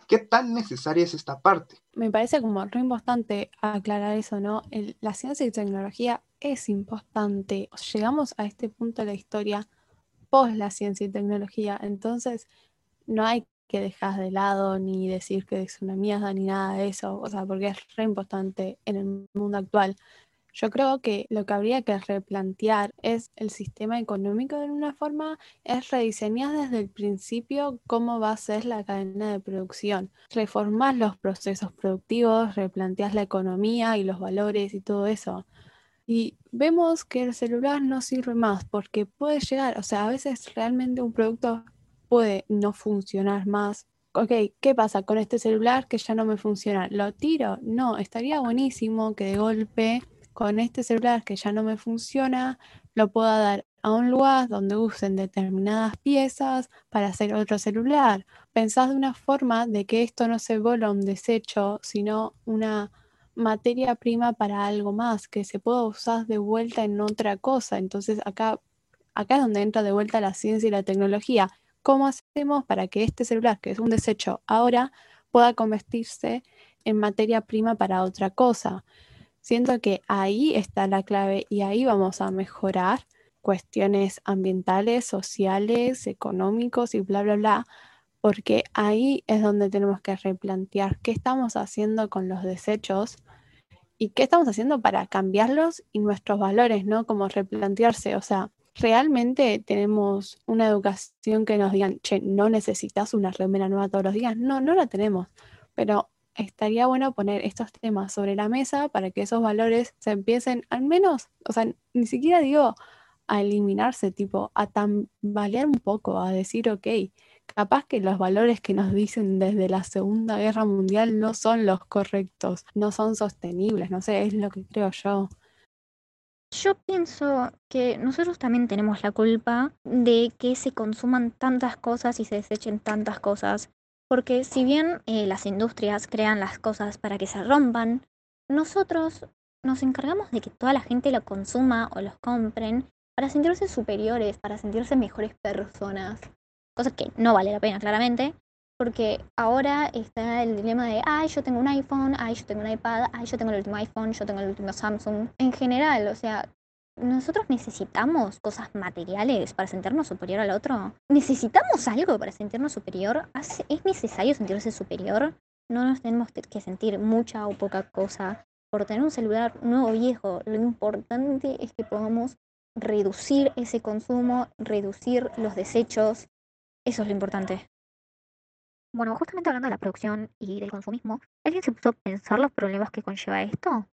¿Qué tan necesaria es esta parte? Me parece como muy importante aclarar eso, ¿no? la ciencia y tecnología es importante. Llegamos a este punto de la historia post la ciencia y tecnología, entonces no hay que dejar de lado ni decir que es una mierda ni nada de eso, o sea, porque es re importante en el mundo actual. Yo creo que lo que habría que replantear es el sistema económico de una forma, es rediseñar desde el principio cómo va a ser la cadena de producción, reformar los procesos productivos, replantear la economía y los valores y todo eso. Y vemos que el celular no sirve más porque puede llegar, o sea, a veces realmente un producto puede no funcionar más ok, ¿qué pasa con este celular que ya no me funciona? ¿Lo tiro? No, estaría buenísimo que de golpe con este celular que ya no me funciona, lo puedo dar a un lugar donde usen determinadas piezas para hacer otro celular. Pensás de una forma de que esto no se vuelva un desecho, sino una materia prima para algo más, que se pueda usar de vuelta en otra cosa. Entonces acá, acá es donde entra de vuelta la ciencia y la tecnología. ¿Cómo hacemos para que este celular, que es un desecho ahora, pueda convertirse en materia prima para otra cosa? Siento que ahí está la clave y ahí vamos a mejorar cuestiones ambientales, sociales, económicos y bla, bla, bla, porque ahí es donde tenemos que replantear qué estamos haciendo con los desechos y qué estamos haciendo para cambiarlos y nuestros valores, ¿no? Como replantearse, o sea, realmente tenemos una educación que nos digan, che, no necesitas una remera nueva todos los días. No, no la tenemos, pero estaría bueno poner estos temas sobre la mesa para que esos valores se empiecen al menos, o sea, ni siquiera digo a eliminarse, tipo, a tambalear un poco, a decir, ok, capaz que los valores que nos dicen desde la Segunda Guerra Mundial no son los correctos, no son sostenibles, no sé, es lo que creo yo. Yo pienso que nosotros también tenemos la culpa de que se consuman tantas cosas y se desechen tantas cosas. Porque si bien eh, las industrias crean las cosas para que se rompan, nosotros nos encargamos de que toda la gente lo consuma o los compren para sentirse superiores, para sentirse mejores personas. Cosa que no vale la pena, claramente, porque ahora está el dilema de, ay, yo tengo un iPhone, ay, yo tengo un iPad, ay, yo tengo el último iPhone, yo tengo el último Samsung. En general, o sea, nosotros necesitamos cosas materiales para sentirnos superior al otro. ¿Necesitamos algo para sentirnos superior? ¿Es necesario sentirse superior? No nos tenemos que sentir mucha o poca cosa por tener un celular nuevo o viejo. Lo importante es que podamos reducir ese consumo, reducir los desechos. Eso es lo importante. Bueno, justamente hablando de la producción y del consumismo, ¿alguien se puso a pensar los problemas que conlleva esto?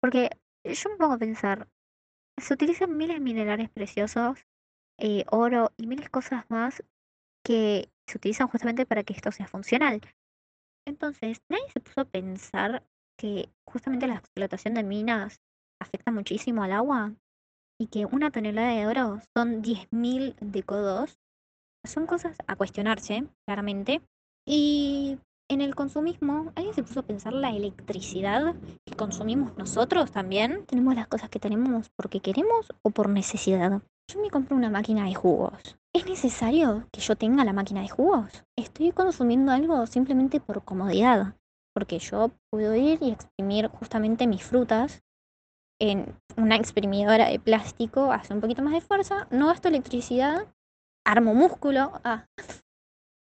Porque yo me pongo a pensar, se utilizan miles de minerales preciosos, eh, oro y miles de cosas más que se utilizan justamente para que esto sea funcional. Entonces, nadie se puso a pensar que justamente la explotación de minas afecta muchísimo al agua y que una tonelada de oro son 10.000 de codos, son cosas a cuestionarse, claramente. Y en el consumismo, ¿alguien se puso a pensar la electricidad que consumimos nosotros también? ¿Tenemos las cosas que tenemos porque queremos o por necesidad? Yo me compro una máquina de jugos. ¿Es necesario que yo tenga la máquina de jugos? ¿Estoy consumiendo algo simplemente por comodidad? Porque yo puedo ir y exprimir justamente mis frutas en una exprimidora de plástico, hace un poquito más de fuerza, no gasto electricidad, armo músculo, ah.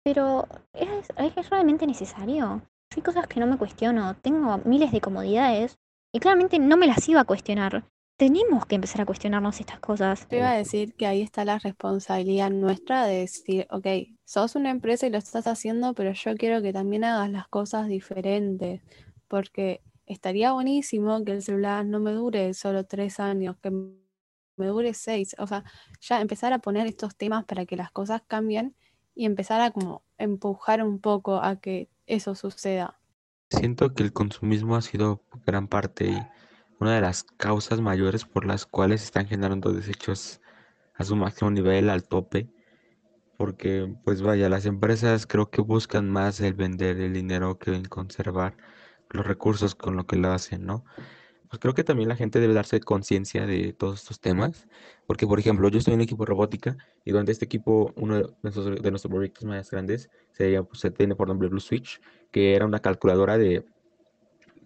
Pero ¿es, ¿es realmente necesario? Hay cosas que no me cuestiono, tengo miles de comodidades y claramente no me las iba a cuestionar. Tenemos que empezar a cuestionarnos estas cosas. Te iba a decir que ahí está la responsabilidad nuestra de decir, ok, sos una empresa y lo estás haciendo, pero yo quiero que también hagas las cosas diferentes, porque estaría buenísimo que el celular no me dure solo tres años, que me dure seis. O sea, ya empezar a poner estos temas para que las cosas cambien y empezar a como empujar un poco a que eso suceda. Siento que el consumismo ha sido gran parte y una de las causas mayores por las cuales están generando desechos a su máximo nivel, al tope. Porque, pues vaya, las empresas creo que buscan más el vender el dinero que el conservar los recursos con lo que lo hacen, ¿no? Pues creo que también la gente debe darse conciencia de todos estos temas, porque por ejemplo, yo estoy en un equipo robótica y durante este equipo, uno de nuestros, de nuestros proyectos más grandes se, pues, se tiene por nombre Blue Switch, que era una calculadora de,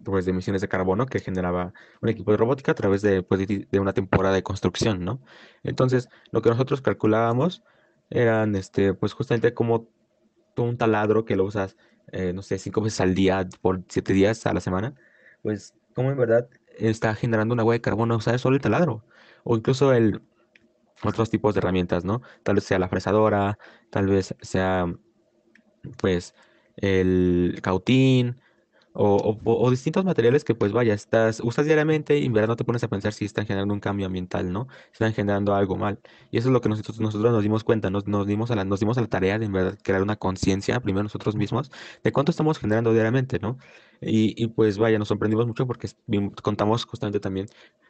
pues, de emisiones de carbono que generaba un equipo de robótica a través de, pues, de, una temporada de construcción, ¿no? Entonces, lo que nosotros calculábamos eran, este, pues justamente como un taladro que lo usas eh, no sé, cinco veces al día por siete días a la semana, pues como en verdad está generando una huella de carbono, sea, solo el taladro, o incluso el otros tipos de herramientas, ¿no? Tal vez sea la fresadora, tal vez sea, pues, el cautín, o, distintos materiales que pues vaya, estás, usas diariamente y en verdad no te pones a pensar si están generando un cambio ambiental, ¿no? Están generando algo mal. Y eso es lo que nosotros, nosotros nos dimos cuenta, nos, nos, dimos a la, nos dimos a la tarea de en verdad crear una conciencia, primero nosotros mismos, de cuánto estamos generando diariamente, ¿no? Y, y pues vaya, nos sorprendimos mucho porque contamos justamente también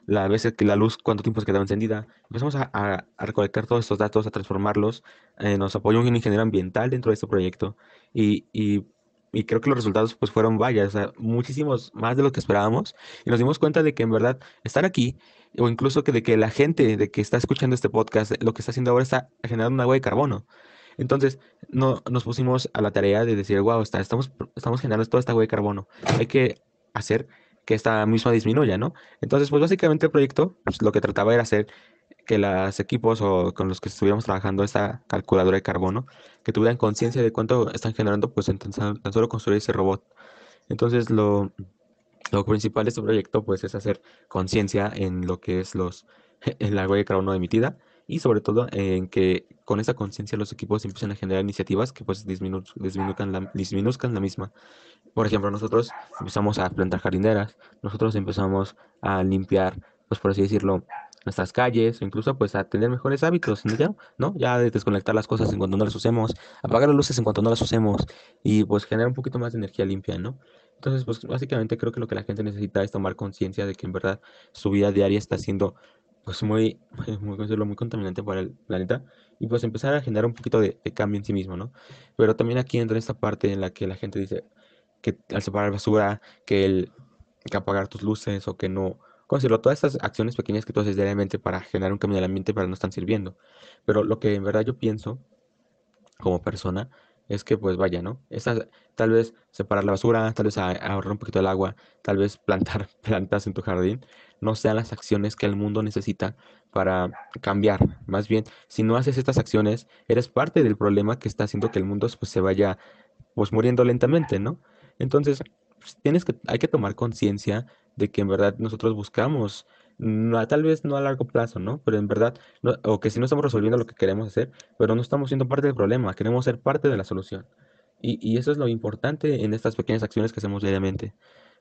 la veces que la luz, cuánto tiempo se quedaba encendida. Empezamos a, recolectar todos estos datos, a transformarlos. Eh, nos apoyó un ingeniero ambiental dentro de este proyecto y y creo que los resultados pues fueron vaya, o sea, muchísimos más de lo que esperábamos y nos dimos cuenta de que en verdad estar aquí o incluso que de que la gente de que está escuchando este podcast lo que está haciendo ahora está generando una agua de carbono. Entonces, no, nos pusimos a la tarea de decir, wow, está, estamos, estamos generando toda esta agua de carbono. Hay que hacer que esta misma disminuya, ¿no? Entonces, pues básicamente el proyecto, pues, lo que trataba era hacer que los equipos o con los que estuviéramos trabajando esta calculadora de carbono, que tuvieran conciencia de cuánto están generando, pues en tan, solo construir ese robot. Entonces, lo, lo principal de este proyecto, pues, es hacer conciencia en lo que es los, la huella de carbono emitida y sobre todo en que con esa conciencia los equipos empiezan a generar iniciativas que pues disminu disminuzcan, la, disminuzcan la misma. Por ejemplo, nosotros empezamos a plantar jardineras, nosotros empezamos a limpiar, pues por así decirlo, nuestras calles, o incluso pues a tener mejores hábitos, ¿no? Ya, ¿no? Ya de desconectar las cosas en cuanto no las usemos, apagar las luces en cuanto no las usemos y pues generar un poquito más de energía limpia, ¿no? Entonces, pues básicamente creo que lo que la gente necesita es tomar conciencia de que en verdad su vida diaria está siendo pues muy, muy, muy contaminante para el planeta y pues empezar a generar un poquito de, de, cambio en sí mismo, ¿no? Pero también aquí entra esta parte en la que la gente dice que al separar basura, que el que apagar tus luces o que no considero todas estas acciones pequeñas que tú haces diariamente para generar un cambio en el ambiente, pero no están sirviendo. Pero lo que en verdad yo pienso como persona es que pues vaya, ¿no? Esta, tal vez separar la basura, tal vez ahorrar un poquito del agua, tal vez plantar plantas en tu jardín, no sean las acciones que el mundo necesita para cambiar. Más bien, si no haces estas acciones, eres parte del problema que está haciendo que el mundo pues, se vaya pues muriendo lentamente, ¿no? Entonces, pues, tienes que, hay que tomar conciencia de que en verdad nosotros buscamos, no, tal vez no a largo plazo, ¿no? Pero en verdad, o que si no estamos resolviendo lo que queremos hacer, pero no estamos siendo parte del problema, queremos ser parte de la solución. Y, y eso es lo importante en estas pequeñas acciones que hacemos diariamente.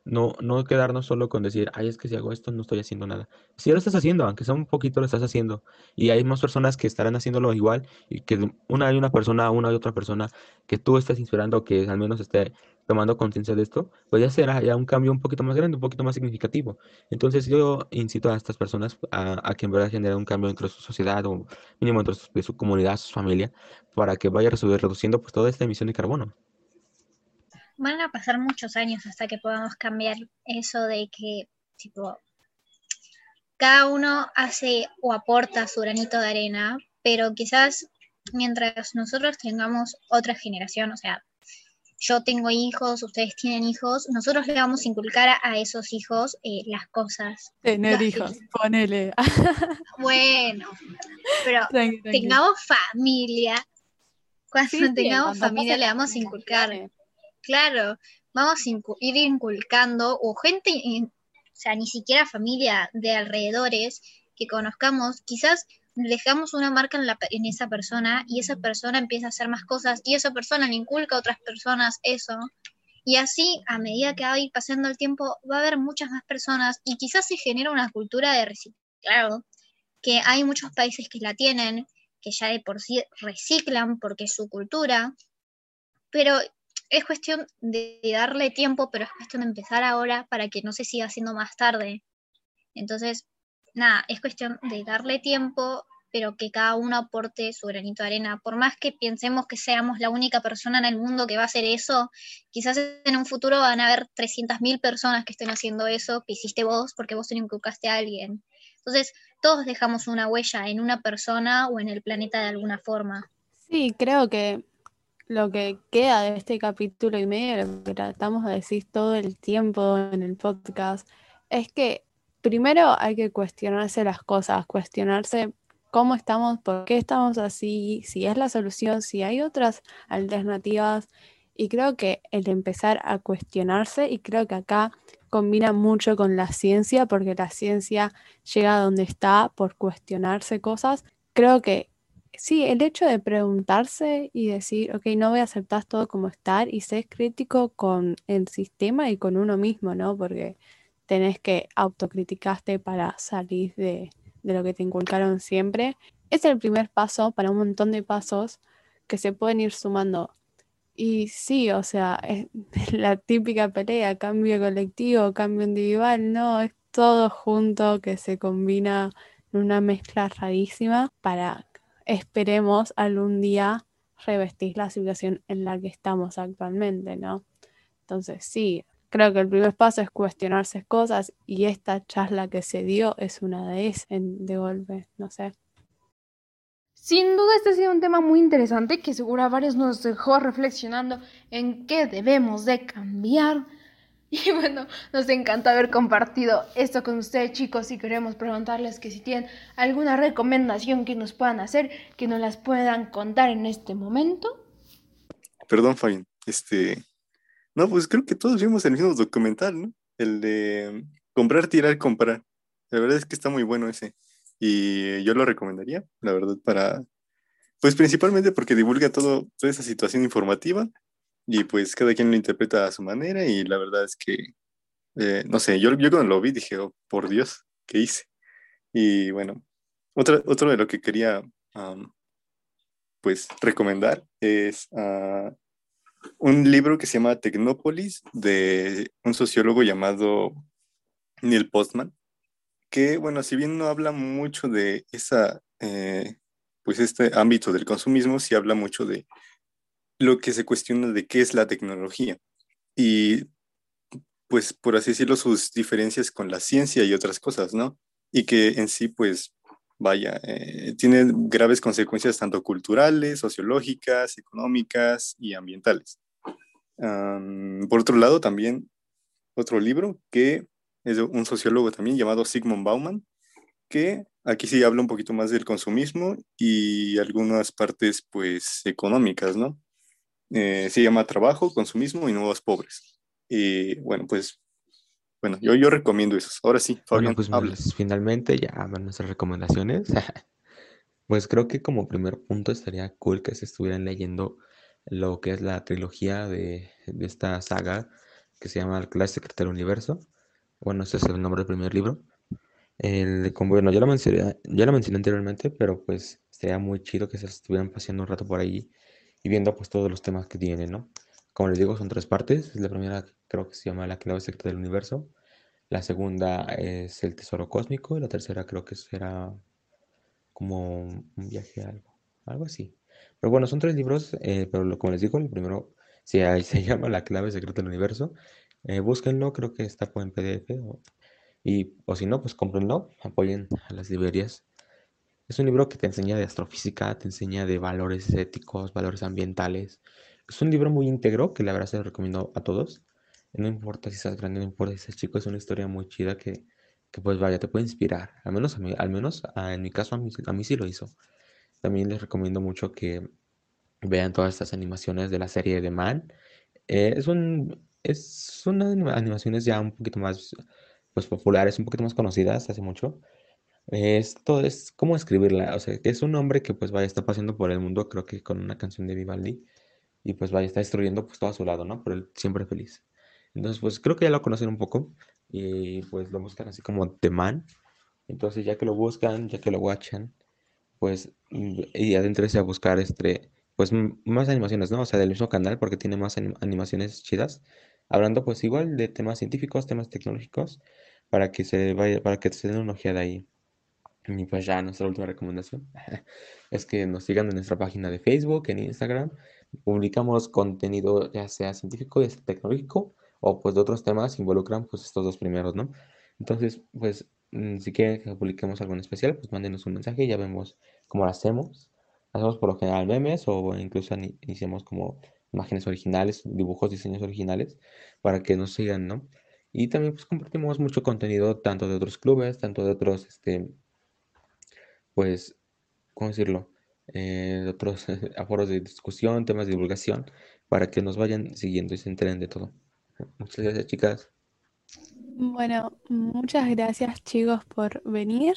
No, no quedarnos solo con decir, ay, es que si hago esto no estoy haciendo nada. Si lo estás haciendo, aunque sea un poquito lo estás haciendo. Y hay más personas que estarán haciéndolo igual y que una hay una persona, una y otra persona que tú estás inspirando que al menos esté tomando conciencia de esto, pues ya será ya un cambio un poquito más grande, un poquito más significativo. Entonces yo incito a estas personas a, que en verdad generen un cambio dentro de su sociedad o mínimo dentro de su comunidad, su familia, para que vaya reduciendo pues toda esta emisión de carbono van a pasar muchos años hasta que podamos cambiar eso de que, tipo, cada uno hace o aporta su granito de arena, pero quizás mientras nosotros tengamos otra generación, o sea, yo tengo hijos, ustedes tienen hijos, nosotros le vamos a inculcar a, esos hijos eh, las cosas. Tener hijos, ponele. Bueno, pero tengamos familia. Cuando tengamos familia le vamos a inculcar. Claro, vamos a ir inculcando, o gente, o sea, ni siquiera familia de alrededores que conozcamos, quizás dejamos una marca en, esa persona y esa persona empieza a hacer más cosas y esa persona le inculca a otras personas eso. Y así, a medida que va a ir pasando el tiempo, va a haber muchas más personas y quizás se genera una cultura de reciclado, que hay muchos países que la tienen, que ya de por sí reciclan porque es su cultura, pero es cuestión de darle tiempo, pero es cuestión de empezar ahora para que no se siga haciendo más tarde. Entonces, nada, es cuestión de darle tiempo, pero que cada uno aporte su granito de arena. Por más que pensemos que seamos la única persona en el mundo que va a hacer eso, quizás en un futuro van a haber 300.000 personas que estén haciendo eso que hiciste vos porque vos te inculcaste a alguien. Entonces, todos dejamos una huella en una persona o en el planeta de alguna forma. Sí, creo que lo que queda de este capítulo y medio, lo que tratamos de decir todo el tiempo en el podcast, es que primero hay que cuestionarse las cosas, cuestionarse cómo estamos, por qué estamos así, si es la solución, si hay otras alternativas. Y creo que el empezar a cuestionarse, y creo que acá combina mucho con la ciencia, porque la ciencia llega a donde está por cuestionarse cosas. Creo que sí, el hecho de preguntarse y decir, ok, no voy a aceptar todo como estar y ser crítico con el sistema y con uno mismo, ¿no? Porque tenés que autocriticarte para salir de, de lo que te inculcaron siempre. Es el primer paso para un montón de pasos que se pueden ir sumando. Y sí, o sea, es la típica pelea, cambio colectivo, cambio individual, no, es todo junto que se combina en una mezcla rarísima para, esperemos, algún día revestir la situación en la que estamos actualmente, ¿no? Entonces, sí, creo que el primer paso es cuestionarse cosas y esta charla que se dio es una de esas, de golpe, no sé. Sin duda este ha sido un tema muy interesante que seguro a varios nos dejó reflexionando en qué debemos de cambiar. Y bueno, nos encanta haber compartido esto con ustedes chicos y queremos preguntarles que si tienen alguna recomendación que nos puedan hacer, que nos las puedan contar en este momento. Perdón, Fabián. Este, no, pues creo que todos vimos el mismo documental, ¿no? El de comprar, tirar, comprar. La verdad es que está muy bueno ese. Y yo lo recomendaría, la verdad, para, pues principalmente porque divulga todo, toda esa situación informativa y pues cada quien lo interpreta a su manera y la verdad es que, eh, no sé, yo, yo cuando lo vi dije, oh, por Dios, ¿qué hice? Y bueno, otra, otro de lo que quería, pues, recomendar es ah, un libro que se llama Tecnópolis de un sociólogo llamado Neil Postman que, bueno, si bien no habla mucho de esa, eh, pues este ámbito del consumismo, sí habla mucho de lo que se cuestiona de qué es la tecnología y, pues, por así decirlo, sus diferencias con la ciencia y otras cosas, ¿no? Y que en sí, pues, vaya, eh, tiene graves consecuencias tanto culturales, sociológicas, económicas y ambientales. por otro lado, también otro libro que es un sociólogo también llamado Sigmund Bauman, que aquí sí habla un poquito más del consumismo y algunas partes pues económicas, ¿no? Eh, se llama Trabajo, Consumismo y Nuevos Pobres. Y bueno, pues, bueno, yo, yo recomiendo eso. Ahora sí, Fabián, bueno, pues, finalmente ya van nuestras recomendaciones. pues creo que como primer punto estaría cool que se estuvieran leyendo lo que es la trilogía de, de esta saga que se llama El Clase Secreto del Universo bueno, ese es el nombre del primer libro. El, como, bueno, ya lo, mencioné, ya lo mencioné anteriormente, pero pues sería muy chido que se estuvieran paseando un rato por ahí y viendo pues todos los temas que tiene, ¿no? Como les digo, son tres partes. La primera creo que se llama La clave secreta del universo. La segunda es El tesoro cósmico. Y la tercera creo que será como un viaje a algo, algo así. Pero bueno, son tres libros, eh, pero como les digo, el primero se, se llama La clave secreta del universo. Eh, búsquenlo, creo que está en PDF. Y, o si no, pues cómprenlo, apoyen a las librerías. Es un libro que te enseña de astrofísica, te enseña de valores éticos, valores ambientales. Es un libro muy íntegro que la verdad se lo recomiendo a todos. No importa si estás grande, no importa si estás chico, es una historia muy chida que, que pues vaya, te puede inspirar. Al menos, a mí, al menos en mi caso, a mí, a mí sí lo hizo. También les recomiendo mucho que vean todas estas animaciones de la serie de Man. Eh, es un, es, son animaciones ya un poquito más pues, populares, un poquito más conocidas hace mucho. Esto es cómo escribirla, o sea, es un hombre que pues vaya, está pasando por el mundo, creo que con una canción de Vivaldi, y pues vaya, está destruyendo pues todo a su lado, ¿no? Pero él siempre feliz. Entonces, pues creo que ya lo conocen un poco, y pues lo buscan así como The Man. Entonces, ya que lo buscan, ya que lo watchan, pues, y adentrense a buscar este, pues más animaciones, ¿no? O sea, del mismo canal, porque tiene más animaciones chidas hablando pues igual de temas científicos, temas tecnológicos, para que se vaya, para que se den una ojeada ahí. Y pues ya nuestra última recomendación es que nos sigan en nuestra página de Facebook, en Instagram. Publicamos contenido ya sea científico, ya sea tecnológico o pues de otros temas involucran pues estos dos primeros, ¿no? Entonces, pues mm, si quieren que publiquemos algo en especial, pues mándenos un mensaje ya vemos cómo lo hacemos. Hacemos por lo general memes o incluso iniciamos como imágenes originales, dibujos, diseños originales, para que nos sigan, ¿no? Y también pues compartimos mucho contenido tanto de otros clubes, tanto de otros, este, pues, ¿cómo decirlo? Eh, otros aforos de discusión, temas de divulgación, para que nos vayan siguiendo y se enteren de todo. Muchas gracias, chicas. Bueno, muchas gracias, chicos, por venir.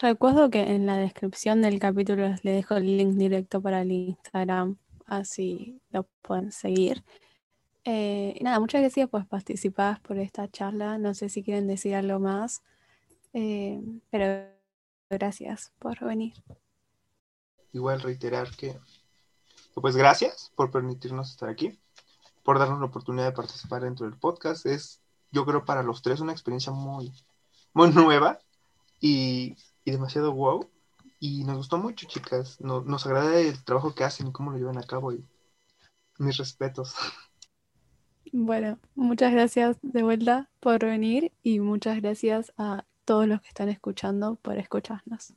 Recuerdo que en la descripción del capítulo les dejo el link directo para el Instagram, así lo pueden seguir. Eh, nada, muchas gracias por participar por esta charla. No sé si quieren decir algo más, eh, pero gracias por venir. Igual reiterar que, pues gracias por permitirnos estar aquí, por darnos la oportunidad de participar dentro del podcast. Es, yo creo, para los tres una experiencia muy, muy nueva y, y demasiado wow. Y nos gustó mucho, chicas. Nos, nos agrada el trabajo que hacen y cómo lo llevan a cabo. Y mis respetos. Bueno, muchas gracias de vuelta por venir y muchas gracias a todos los que están escuchando por escucharnos.